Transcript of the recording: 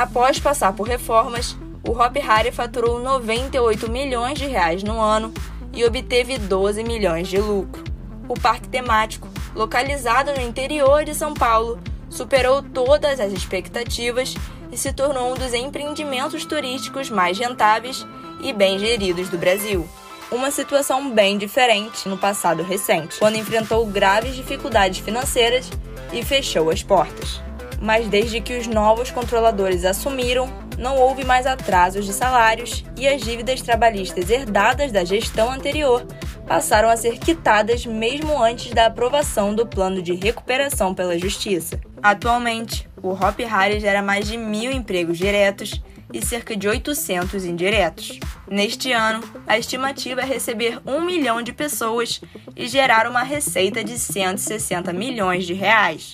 Após passar por reformas, o Hop Hari faturou 98 milhões de reais no ano e obteve 12 milhões de lucro. O parque temático, localizado no interior de São Paulo, superou todas as expectativas e se tornou um dos empreendimentos turísticos mais rentáveis e bem geridos do Brasil. Uma situação bem diferente no passado recente, quando enfrentou graves dificuldades financeiras e fechou as portas. Mas desde que os novos controladores assumiram, não houve mais atrasos de salários e as dívidas trabalhistas herdadas da gestão anterior passaram a ser quitadas mesmo antes da aprovação do plano de recuperação pela Justiça. Atualmente, o Hop Hari gera mais de mil empregos diretos e cerca de 800 indiretos. Neste ano, a estimativa é receber um milhão de pessoas e gerar uma receita de 160 milhões de reais.